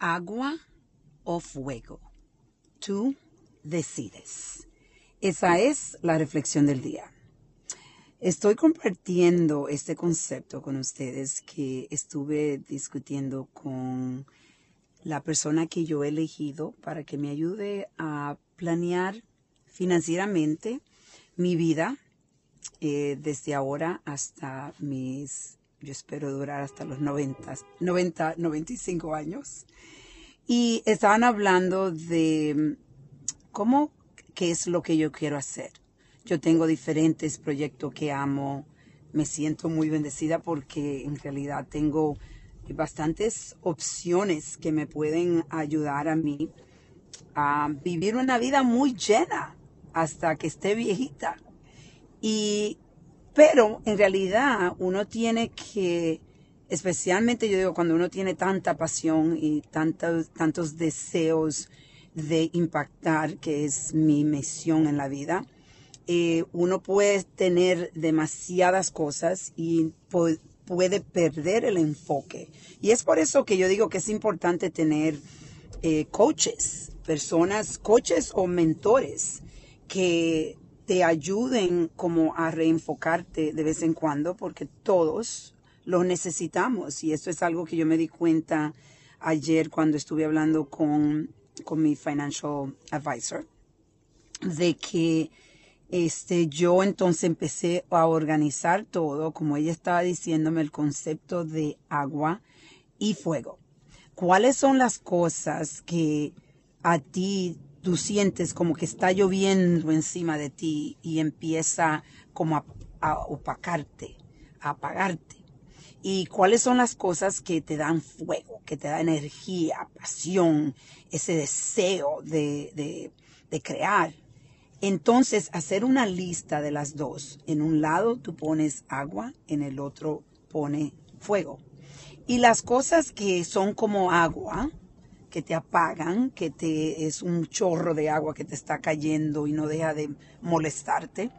agua o fuego. Tú decides. Esa es la reflexión del día. Estoy compartiendo este concepto con ustedes que estuve discutiendo con la persona que yo he elegido para que me ayude a planear financieramente mi vida eh, desde ahora hasta mis, yo espero durar hasta los 90, 90, 95 años. Y estaban hablando de cómo, qué es lo que yo quiero hacer. Yo tengo diferentes proyectos que amo. Me siento muy bendecida porque en realidad tengo bastantes opciones que me pueden ayudar a mí a vivir una vida muy llena hasta que esté viejita. Y, pero en realidad uno tiene que, especialmente yo digo, cuando uno tiene tanta pasión y tantos, tantos deseos de impactar, que es mi misión en la vida, eh, uno puede tener demasiadas cosas y puede perder el enfoque. Y es por eso que yo digo que es importante tener eh, coaches, personas, coaches o mentores que te ayuden como a reenfocarte de vez en cuando, porque todos lo necesitamos. Y esto es algo que yo me di cuenta ayer cuando estuve hablando con, con mi financial advisor, de que este, yo entonces empecé a organizar todo, como ella estaba diciéndome, el concepto de agua y fuego. ¿Cuáles son las cosas que a ti tú sientes como que está lloviendo encima de ti y empieza como a, opacarte, a apagarte. ¿Y cuáles son las cosas que te dan fuego, que te dan energía, pasión, ese deseo de, de crear? Entonces, hacer una lista de las dos. En un lado tú pones agua, en el otro pone fuego. Y las cosas que son como agua, que te apagan, que te es un chorro de agua que te está cayendo y no deja de molestarte.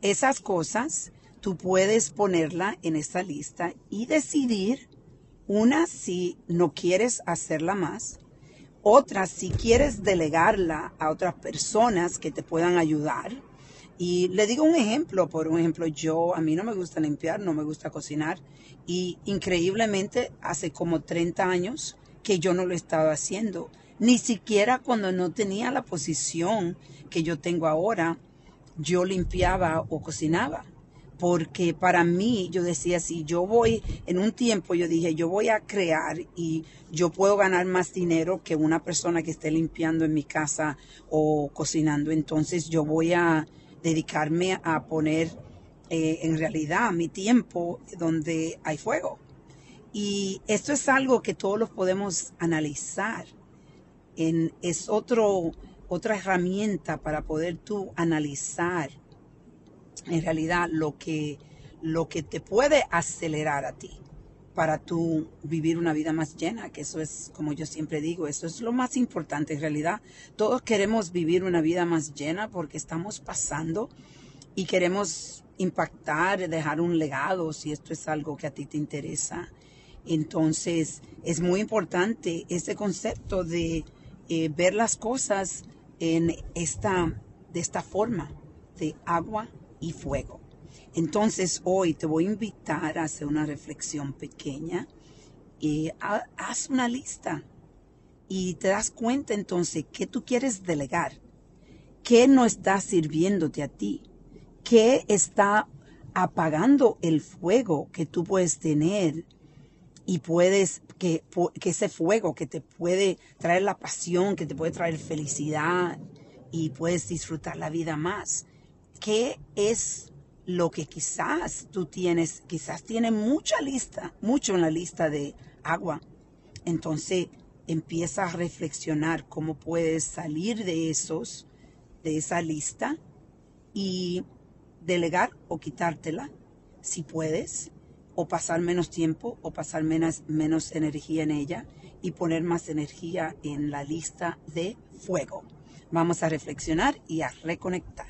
Esas cosas tú puedes ponerla en esta lista y decidir una si no quieres hacerla más, otra si quieres delegarla a otras personas que te puedan ayudar. Y le digo un ejemplo, por ejemplo, yo a mí no me gusta limpiar, no me gusta cocinar y increíblemente hace como 30 años que yo no lo estaba haciendo. Ni siquiera cuando no tenía la posición que yo tengo ahora, yo limpiaba o cocinaba. Porque para mí, yo decía, si yo voy, en un tiempo yo dije, yo voy a crear y yo puedo ganar más dinero que una persona que esté limpiando en mi casa o cocinando. Entonces yo voy a dedicarme a poner eh, en realidad mi tiempo donde hay fuego. Y esto es algo que todos los podemos analizar. Es otro, otra herramienta para poder tú analizar en realidad lo que, lo que te puede acelerar a ti para tú vivir una vida más llena, que eso es, como yo siempre digo, eso es lo más importante en realidad. Todos queremos vivir una vida más llena porque estamos pasando y queremos impactar, dejar un legado, si esto es algo que a ti te interesa. Entonces, es muy importante ese concepto de eh, ver las cosas en esta, de esta forma, de agua y fuego. Entonces, hoy te voy a invitar a hacer una reflexión pequeña. y haz una lista y te das cuenta entonces qué tú quieres delegar, qué no está sirviéndote a ti, qué está apagando el fuego que tú puedes tener y puedes, que, que ese fuego que te puede traer la pasión, que te puede traer felicidad y puedes disfrutar la vida más. ¿Qué es lo que quizás tú tienes? Quizás tienes mucha lista, mucho en la lista de agua. Entonces empieza a reflexionar cómo puedes salir de esos, de esa lista y delegar o quitártela si puedes o pasar menos tiempo o pasar menos, menos energía en ella y poner más energía en la lista de fuego. Vamos a reflexionar y a reconectar.